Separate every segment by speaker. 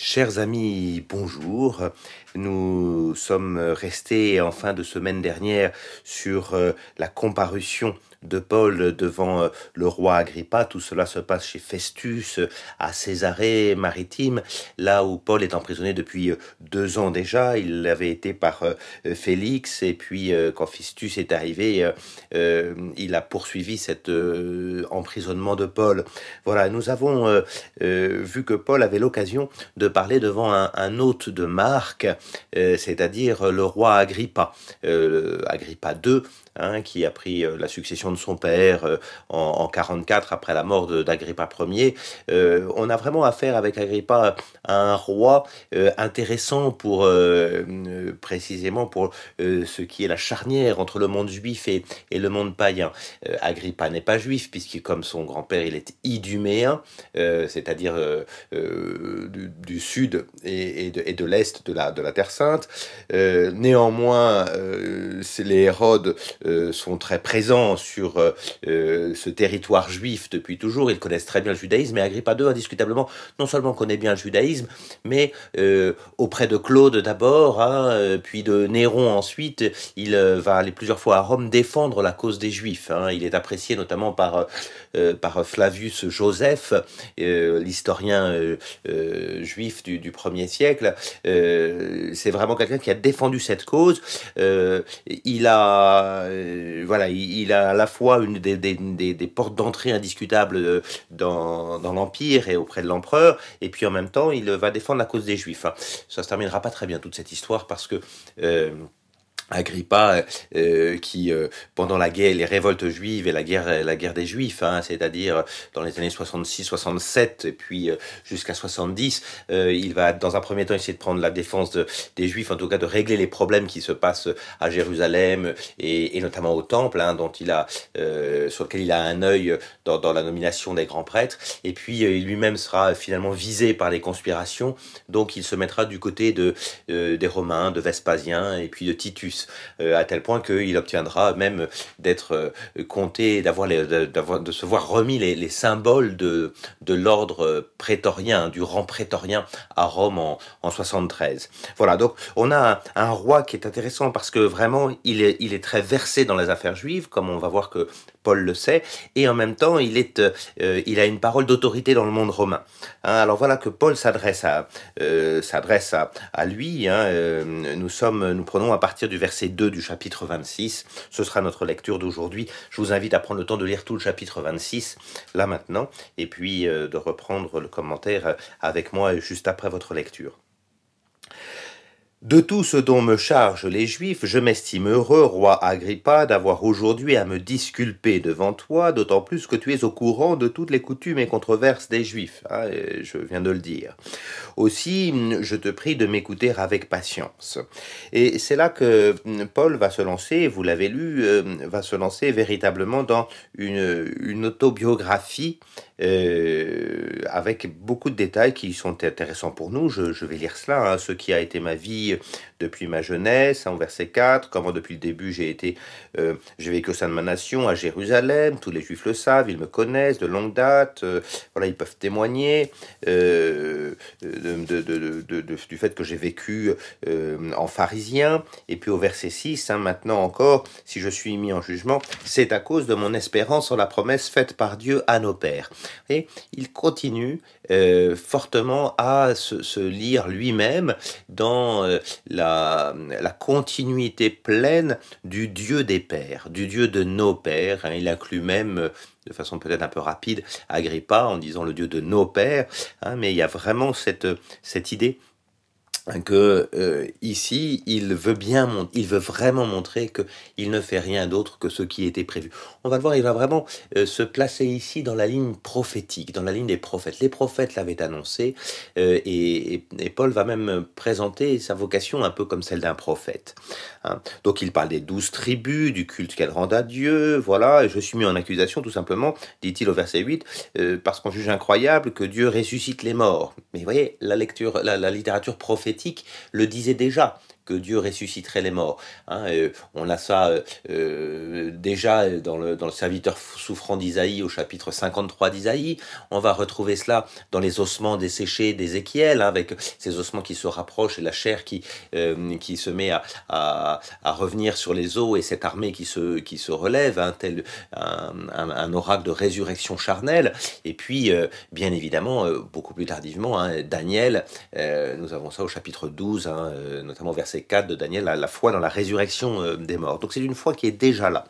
Speaker 1: Chers amis, bonjour. Nous sommes restés en fin de semaine dernière sur euh, la comparution de Paul devant euh, le roi Agrippa. Tout cela se passe chez Festus, euh, à Césarée maritime, là où Paul est emprisonné depuis deux ans déjà. Il avait été par Félix, et puis quand Festus est arrivé, il a poursuivi cet emprisonnement de Paul. Voilà, nous avons vu que Paul avait l'occasion de parler devant un, hôte de euh, c'est-à-dire le roi Agrippa, euh, Agrippa II, hein, qui a pris euh, la succession de son père en, en 44 après la mort d'Agrippa Ier. on a vraiment affaire avec Agrippa à un roi intéressant pour précisément pour ce qui est la charnière entre le monde juif et, le monde païen. Agrippa n'est pas juif puisque comme son grand-père il est iduméen, c'est-à-dire du, sud et, de, l'est de la, Terre Sainte. Euh, néanmoins, euh, les Hérodes euh, sont très présents sur ce territoire juif depuis toujours. Ils connaissent très bien le judaïsme. Et Agrippa II, indiscutablement, non seulement connaît bien le judaïsme, mais auprès de Claude d'abord, hein, puis de Néron ensuite, il va aller plusieurs fois à Rome défendre la cause des Juifs. Hein. Il est apprécié notamment par, par Flavius Joseph, l'historien juif du, premier siècle. Euh, c'est vraiment quelqu'un qui a défendu cette cause. Euh, il a, euh, voilà, il, a à la fois une des, portes d'entrée indiscutables dans, dans l'Empire et auprès de l'empereur, et puis en même temps, il va défendre la cause des Juifs. Ça se terminera pas très bien toute cette histoire parce que Agrippa, euh, qui euh, pendant la guerre, les révoltes juives et la guerre, la guerre des Juifs, hein, c'est-à-dire dans les années 66-67 et puis euh, jusqu'à 70, il va dans un premier temps essayer de prendre la défense des Juifs, en tout cas de régler les problèmes qui se passent à Jérusalem et, notamment au Temple, hein, dont il a, sur lequel il a un œil dans, dans la nomination des grands prêtres. Et puis lui-même sera finalement visé par les conspirations, donc il se mettra du côté de des Romains, de Vespasien et puis de Titus. Euh, à tel point qu'il obtiendra même d'être euh, compté, d'avoir, de se voir remis les, symboles de, de l'ordre prétorien, du rang prétorien à Rome en, en 73. Voilà, donc on a un, roi qui est intéressant parce que vraiment il est, il est très versé dans les affaires juives, comme on va voir que Paul le sait, et en même temps, euh, il a une parole d'autorité dans le monde romain. Hein, alors voilà que Paul s'adresse à, euh, lui. Hein, euh, nous, nous prenons à partir du verset 2 du chapitre 26. Ce sera notre lecture d'aujourd'hui. Je vous invite à prendre le temps de lire tout le chapitre 26, là maintenant, et puis de reprendre le commentaire avec moi juste après votre lecture. De tout ce dont me chargent les Juifs, je m'estime heureux, roi Agrippa, d'avoir aujourd'hui à me disculper devant toi, d'autant plus que tu es au courant de toutes les coutumes et controverses des Juifs. Ah, je viens de le dire. Aussi, je te prie de m'écouter avec patience. Et c'est là que Paul va se lancer, vous l'avez lu, euh, va se lancer véritablement dans une autobiographie euh, avec beaucoup de détails qui sont intéressants pour nous. Je, vais lire cela, hein, ce qui a été ma vie depuis ma jeunesse, en verset 4, comment depuis le début j'ai été, euh, j'ai vécu au sein de ma nation à Jérusalem, tous les juifs le savent, ils me connaissent de longue date, euh, voilà, ils peuvent témoigner du fait que j'ai vécu en pharisien, et puis au verset 6, hein, maintenant encore, si je suis mis en jugement, c'est à cause de mon espérance en la promesse faite par Dieu à nos pères. Et il continue euh, fortement à se, lire lui-même dans euh, la, continuité pleine du Dieu des pères, du Dieu de nos pères. Hein. il inclut même euh, de façon peut-être un peu rapide Agrippa en disant le Dieu de nos pères, hein. mais il y a vraiment cette idée que euh, ici il veut bien il veut vraiment montrer que il ne fait rien d'autre que ce qui était prévu. On va le voir, il va vraiment euh, se placer ici dans la ligne prophétique, dans la ligne des prophètes. Les prophètes l'avaient annoncé euh, et, et, Paul va même présenter sa vocation un peu comme celle d'un prophète. Hein. Donc il parle des douze tribus, du culte qu'elles rendent à Dieu, voilà. Et je suis mis en accusation tout simplement, dit-il au verset 8, parce qu'on juge incroyable que Dieu ressuscite les morts. Mais vous voyez, la lecture, la littérature prophétique le disait déjà que Dieu ressusciterait les morts. Hein, on a ça déjà dans le, dans le serviteur souffrant d'Isaïe au chapitre 53 d'Isaïe. On va retrouver cela dans les ossements desséchés d'Ézéchiel, hein, avec ces ossements qui se rapprochent et la chair qui, qui se met à, à, revenir sur les os et cette armée qui se, qui se relève, un tel un, oracle de résurrection charnelle. Et puis, bien évidemment, beaucoup plus tardivement, hein, Daniel, nous avons ça au chapitre 12, hein, notamment verset 4 de Daniel, la, la foi dans la résurrection des morts. Donc c'est une foi qui est déjà là.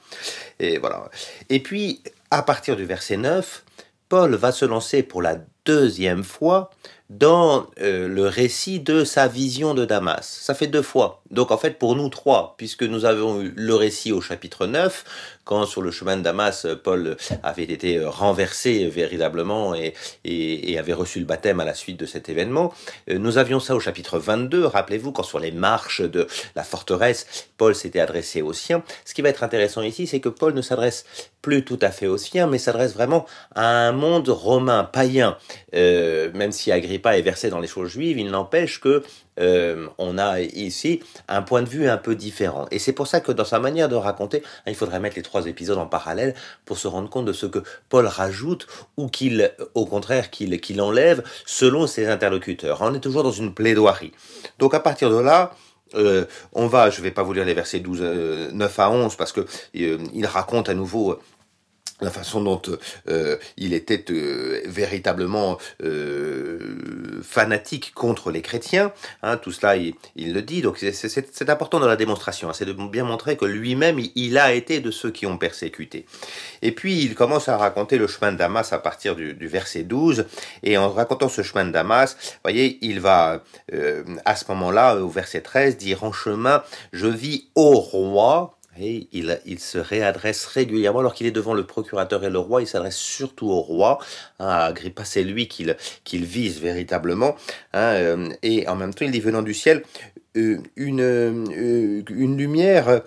Speaker 1: Et voilà. Et puis, à partir du verset 9, Paul va se lancer pour la deuxième fois dans euh, le récit de sa vision de Damas. Ça fait deux fois. Donc en fait pour nous trois, puisque nous avons eu le récit au chapitre 9, quand sur le chemin de Damas, Paul avait été renversé véritablement et, avait reçu le baptême à la suite de cet événement. Euh, nous avions ça au chapitre 22, rappelez-vous, quand sur les marches de la forteresse, Paul s'était adressé aux siens. Ce qui va être intéressant ici, c'est que Paul ne s'adresse plus tout à fait aux siens, mais s'adresse vraiment à un monde romain, païen. Euh, même si Agrippa est versé dans les choses juives, il n'empêche que euh, on a ici un point de vue un peu différent. Et c'est pour ça que dans sa manière de raconter, il faudrait mettre les trois épisodes en parallèle pour se rendre compte de ce que Paul rajoute ou qu'il, au contraire, qu'il enlève selon ses interlocuteurs. On est toujours dans une plaidoirie. Donc à partir de là, euh, on va, je ne vais pas vous lire les versets 12, 9 à 11 parce que euh, il raconte à nouveau la façon dont euh, il était euh, véritablement euh, fanatique contre les chrétiens, hein, tout cela il, le dit, donc c'est important dans la démonstration, hein, c'est de bien montrer que lui-même il, a été de ceux qui ont persécuté. Et puis il commence à raconter le chemin de Damas à partir du, du verset 12, et en racontant ce chemin de Damas, voyez, il va à ce moment-là, au verset 13, dire en chemin, je vis au roi, et il, se réadresse régulièrement, alors qu'il est devant le procurateur et le roi, il s'adresse surtout au roi. Hein, Agrippa, c'est lui qu'il vise véritablement. Hein, euh, et en même temps, il dit venant du ciel, euh, euh, une lumière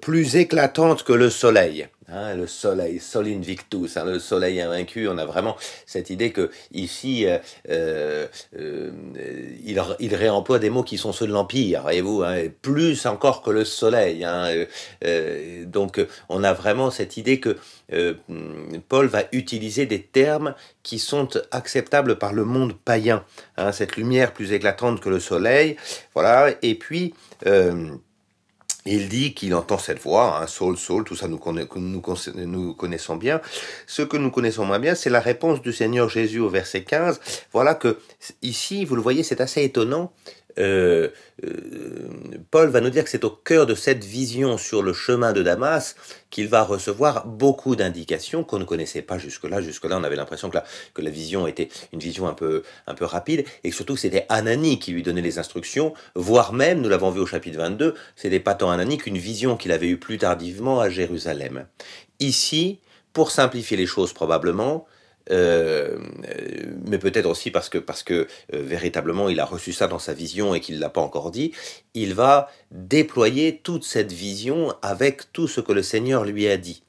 Speaker 1: plus éclatante que le soleil. Hein, le soleil, sol invictus, hein, le soleil invaincu, on a vraiment cette idée que ici, euh, euh, euh il, réemploie des mots qui sont ceux de l'Empire, voyez-vous, hein, plus encore que le soleil. Donc on a vraiment cette idée que Paul va utiliser des termes qui sont acceptables par le monde païen. Cette lumière plus éclatante que le soleil, voilà, et puis il dit qu'il entend cette voix, hein, Saul, Saul, tout ça nous, nous, connaissons bien. Ce que nous connaissons moins bien, c'est la réponse du Seigneur Jésus au verset 15. Voilà que ici, vous le voyez, c'est assez étonnant. Euh, euh, Paul va nous dire que c'est au cœur de cette vision sur le chemin de Damas qu'il va recevoir beaucoup d'indications qu'on ne connaissait pas jusque-là. Jusque-là, on avait l'impression que la, que la vision était une vision un peu, un peu rapide et surtout c'était Anani qui lui donnait les instructions, voire même, nous l'avons vu au chapitre 22, c'était pas tant Anani qu'une vision qu'il avait eue plus tardivement à Jérusalem. Ici, pour simplifier les choses probablement, euh, mais peut-être aussi parce que, parce que euh, véritablement il a reçu ça dans sa vision et qu'il ne l'a pas encore dit, il va déployer toute cette vision avec tout ce que le Seigneur lui a dit.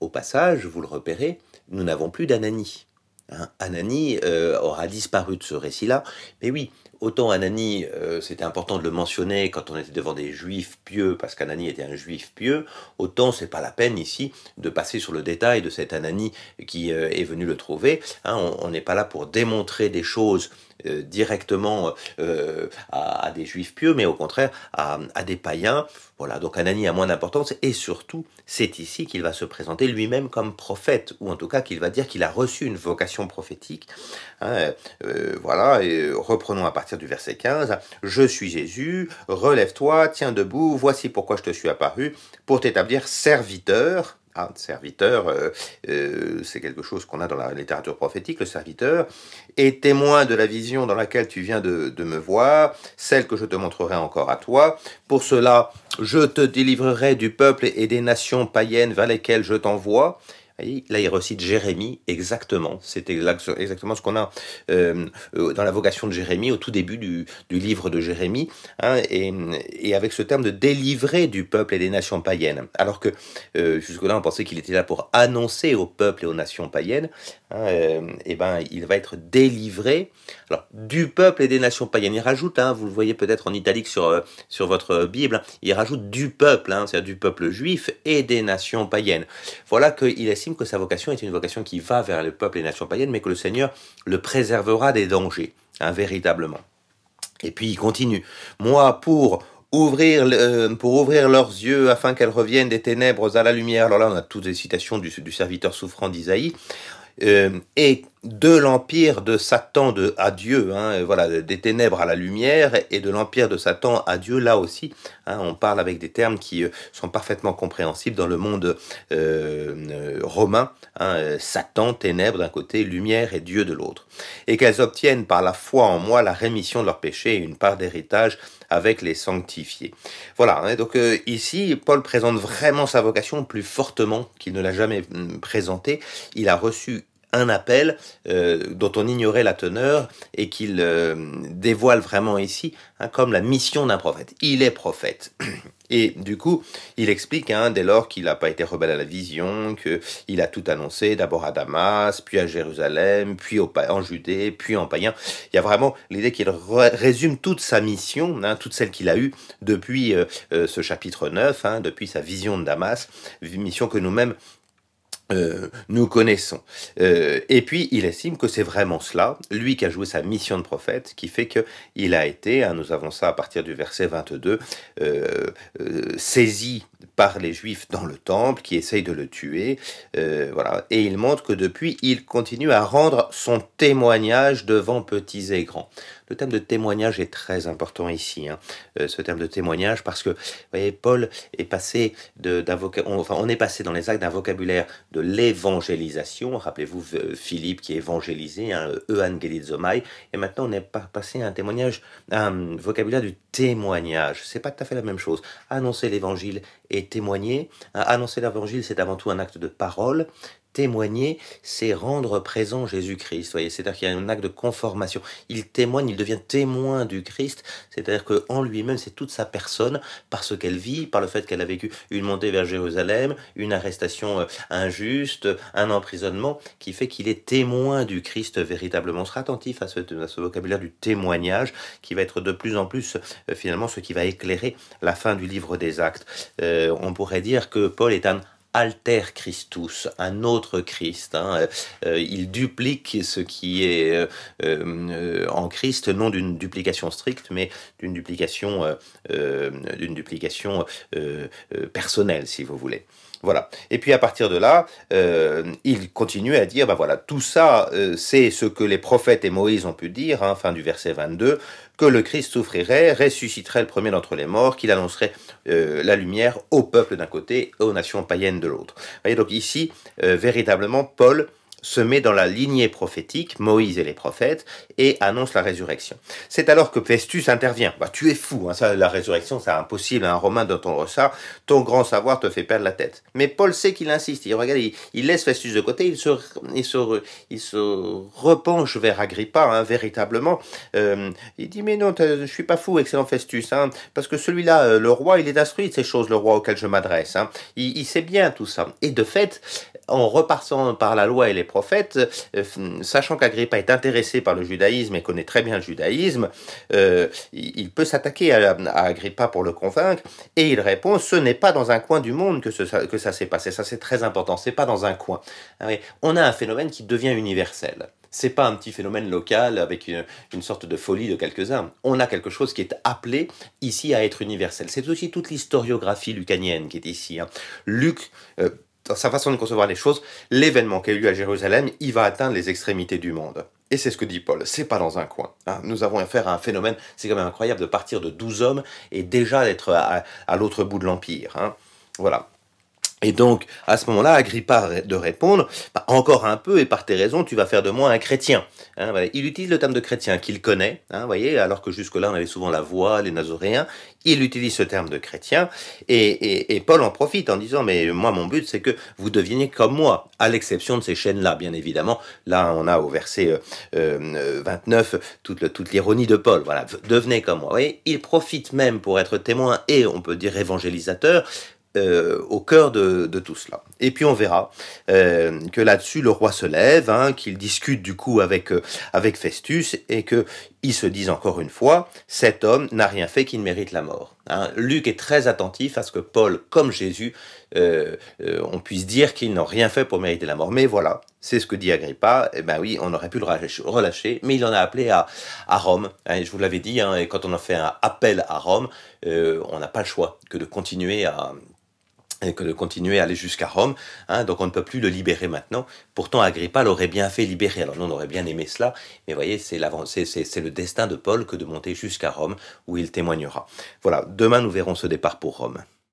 Speaker 1: Au passage, vous le repérez, nous n'avons plus d'Anani. Hein, Anani euh, aura disparu de ce récit-là, mais oui, Autant Anani, euh, c'était important de le mentionner quand on était devant des juifs pieux, parce qu'Anani était un juif pieux, autant c'est pas la peine ici de passer sur le détail de cet Anani qui euh, est venu le trouver. Hein. on n'est pas là pour démontrer des choses euh, directement à, des juifs pieux, mais au contraire à, des païens. Voilà, donc Anani a moins d'importance, et surtout, c'est ici qu'il va se présenter lui-même comme prophète, ou en tout cas qu'il va dire qu'il a reçu une vocation prophétique. Hein, voilà, et reprenons à partir du verset 15. Je suis Jésus, relève-toi, tiens debout, voici pourquoi je te suis apparu, pour t'établir serviteur ah, serviteur, euh, euh, c'est quelque chose qu'on a dans la littérature prophétique, le serviteur, est témoin de la vision dans laquelle tu viens de, me voir, celle que je te montrerai encore à toi. Pour cela, je te délivrerai du peuple et des nations païennes vers lesquelles je t'envoie. Là, il recite Jérémie exactement. C'est exactement ce qu'on a euh, euh, dans la vocation de Jérémie au tout début du, livre de Jérémie, hein, et, avec ce terme de délivrer du peuple et des nations païennes. Alors que euh, jusque-là, on pensait qu'il était là pour annoncer au peuple et aux nations païennes. Hein, et ben, il va être délivré alors, du peuple et des nations païennes. Il rajoute, hein, vous le voyez peut-être en italique sur, sur votre Bible, il rajoute du peuple, c'est-à-dire du peuple juif et des nations païennes. Voilà qu'il est que sa vocation est une vocation qui va vers le peuple et les nations païennes, mais que le Seigneur le préservera des dangers, hein, véritablement. Et puis il continue. Moi, pour ouvrir, euh, pour ouvrir leurs yeux afin qu'elles reviennent des ténèbres à la lumière. Alors là, on a toutes les citations du, du serviteur souffrant d'Isaïe. Euh, et de l'empire de Satan à Dieu, hein, voilà, des ténèbres à la lumière, et de l'empire de Satan à Dieu, là aussi, hein, on parle avec des termes qui euh, sont parfaitement compréhensibles dans le monde euh, romain, hein, Satan, ténèbres d'un côté, lumière et Dieu de l'autre, et qu'elles obtiennent par la foi en moi la rémission de leurs péchés et une part d'héritage avec les sanctifiés. Voilà, donc ici, Paul présente vraiment sa vocation plus fortement qu'il ne l'a jamais hum, présentée. Il a reçu un appel euh, dont on ignorait la teneur et qu'il euh, dévoile vraiment ici hein, comme la mission d'un prophète. Il est prophète. Et du coup, il explique, hein, dès lors qu'il n'a pas été rebelle à la vision, qu'il a tout annoncé, d'abord à Damas, puis à Jérusalem, puis en Judée, puis en païen. Il y a vraiment l'idée qu'il résume toute sa mission, hein, toute celle qu'il a eue depuis euh, ce chapitre 9, depuis sa vision de Damas, mission que nous-mêmes euh, nous connaissons. Euh, et puis, il estime que c'est vraiment cela, lui qui a joué sa mission de prophète, qui fait que il a été, hein, nous avons ça à partir du verset 22, euh, saisi par les Juifs dans le temple, qui essayent de le tuer. voilà. Et il montre que depuis, il continue à rendre son témoignage devant petits et grands. Le thème de témoignage est très important ici, hein, euh, ce terme de témoignage, parce que, vous voyez, Paul est passé d'un enfin, on est passé dans les actes d'un vocabulaire de l'évangélisation. Rappelez-vous Philippe qui est évangélisé, hein, et maintenant on est passé à un témoignage, un vocabulaire du témoignage. C'est pas tout à fait la même chose. Annoncer l'évangile et témoigner. Annoncer l'évangile, c'est avant tout un acte de parole témoigner, c'est rendre présent Jésus-Christ. Voyez, c'est-à-dire qu'il y a un acte de conformation. Il témoigne, il devient témoin du Christ. C'est-à-dire qu'en lui-même, c'est toute sa personne, parce qu'elle vit, par le fait qu'elle a vécu une montée vers Jérusalem, une arrestation euh, injuste, un emprisonnement, qui fait qu'il est témoin du Christ véritablement. On sera attentif à ce, vocabulaire du témoignage, qui va être de plus en plus euh, finalement ce qui va éclairer la fin du livre des Actes. Euh, on pourrait dire que Paul est un alter Christus, un autre Christ. Hein. Euh, il duplique ce qui est euh, euh, en Christ, non d'une duplication stricte, mais d'une duplication, duplication personnelle, si vous voulez. Voilà. Et puis à partir de là, il continue à dire, bah voilà, tout ça, c'est ce que les prophètes et Moïse ont pu dire, hein, fin du verset 22, que le Christ souffrirait, ressusciterait le premier d'entre les morts, qu'il annoncerait euh, la lumière au peuple d'un côté et aux nations païennes de l'autre. Voyez donc ici, euh, véritablement, Paul se met dans la lignée prophétique, Moïse et les prophètes, et annonce la résurrection. C'est alors que Festus intervient. Bah, tu es fou, hein, ça, la résurrection, c'est impossible à un Romain d'entendre ça. Ton grand savoir te fait perdre la tête. Mais Paul sait qu'il insiste. Il regarde, il, laisse Festus de côté, il se, il se, il se repenche vers Agrippa, hein, véritablement. Euh, il dit, mais non, je suis pas fou, excellent Festus, hein, parce que celui-là, euh, le roi, il est instruit de ces choses, le roi auquel je m'adresse. Hein. Il, il sait bien tout ça. Et de fait, en repartant par la loi et les prophètes, euh, sachant qu'Agrippa est intéressé par le judaïsme et connaît très bien le judaïsme, euh, il peut s'attaquer à, Agrippa pour le convaincre, et il répond, ce n'est pas dans un coin du monde que, que ça s'est passé, ça c'est très important, c'est pas dans un coin. Ah on a un phénomène qui devient universel. C'est pas un petit phénomène local avec une, sorte de folie de quelques-uns. On a quelque chose qui est appelé ici à être universel. C'est aussi toute l'historiographie lucanienne qui est ici. Hein. Luc euh, sa façon de concevoir les choses, l'événement qui a eu lieu à Jérusalem, il va atteindre les extrémités du monde. Et c'est ce que dit Paul, c'est pas dans un coin. Hein. Nous avons affaire à un phénomène, c'est quand même incroyable de partir de 12 hommes et déjà d'être à, l'autre bout de l'Empire. Hein. Voilà. Et donc, à ce moment-là, Agrippa de répondre, bah, encore un peu, et par tes raisons, tu vas faire de moi un chrétien. Hein, Il utilise le terme de chrétien qu'il connaît, hein, voyez, alors que jusque-là, on avait souvent la voix, les nazoréens. Il utilise ce terme de chrétien, et, Paul en profite en disant, mais moi, mon but, c'est que vous deveniez comme moi, à l'exception de ces chaînes-là, bien évidemment. Là, on a au verset 29 euh, euh, toute, toute l'ironie de Paul. Voilà, devenez comme moi. Voyez, il profite même pour être témoin et, on peut dire, évangélisateur euh, au cœur de, tout cela. Et puis on verra euh, que là-dessus le roi se lève, hein, qu'il discute du coup avec euh, avec Festus et que ils se disent encore une fois, cet homme n'a rien fait qui ne mérite la mort. Hein. Luc est très attentif à ce que Paul, comme Jésus, on puisse dire qu'ils n'ont rien fait pour mériter la mort. Mais voilà, c'est ce que dit Agrippa. Eh ben oui, on aurait pu le relâcher, mais il en a appelé à, à Rome. Hein, je vous l'avais dit, et quand on a fait un appel à Rome, on n'a pas le choix que de continuer à et que de continuer à aller jusqu'à Rome. Hein, donc on ne peut plus le libérer maintenant. Pourtant, Agrippa l'aurait bien fait libérer. Alors nous, on aurait bien aimé cela, mais vous voyez, c'est le destin de Paul que de monter jusqu'à Rome, où il témoignera. Voilà, demain nous verrons ce départ pour Rome.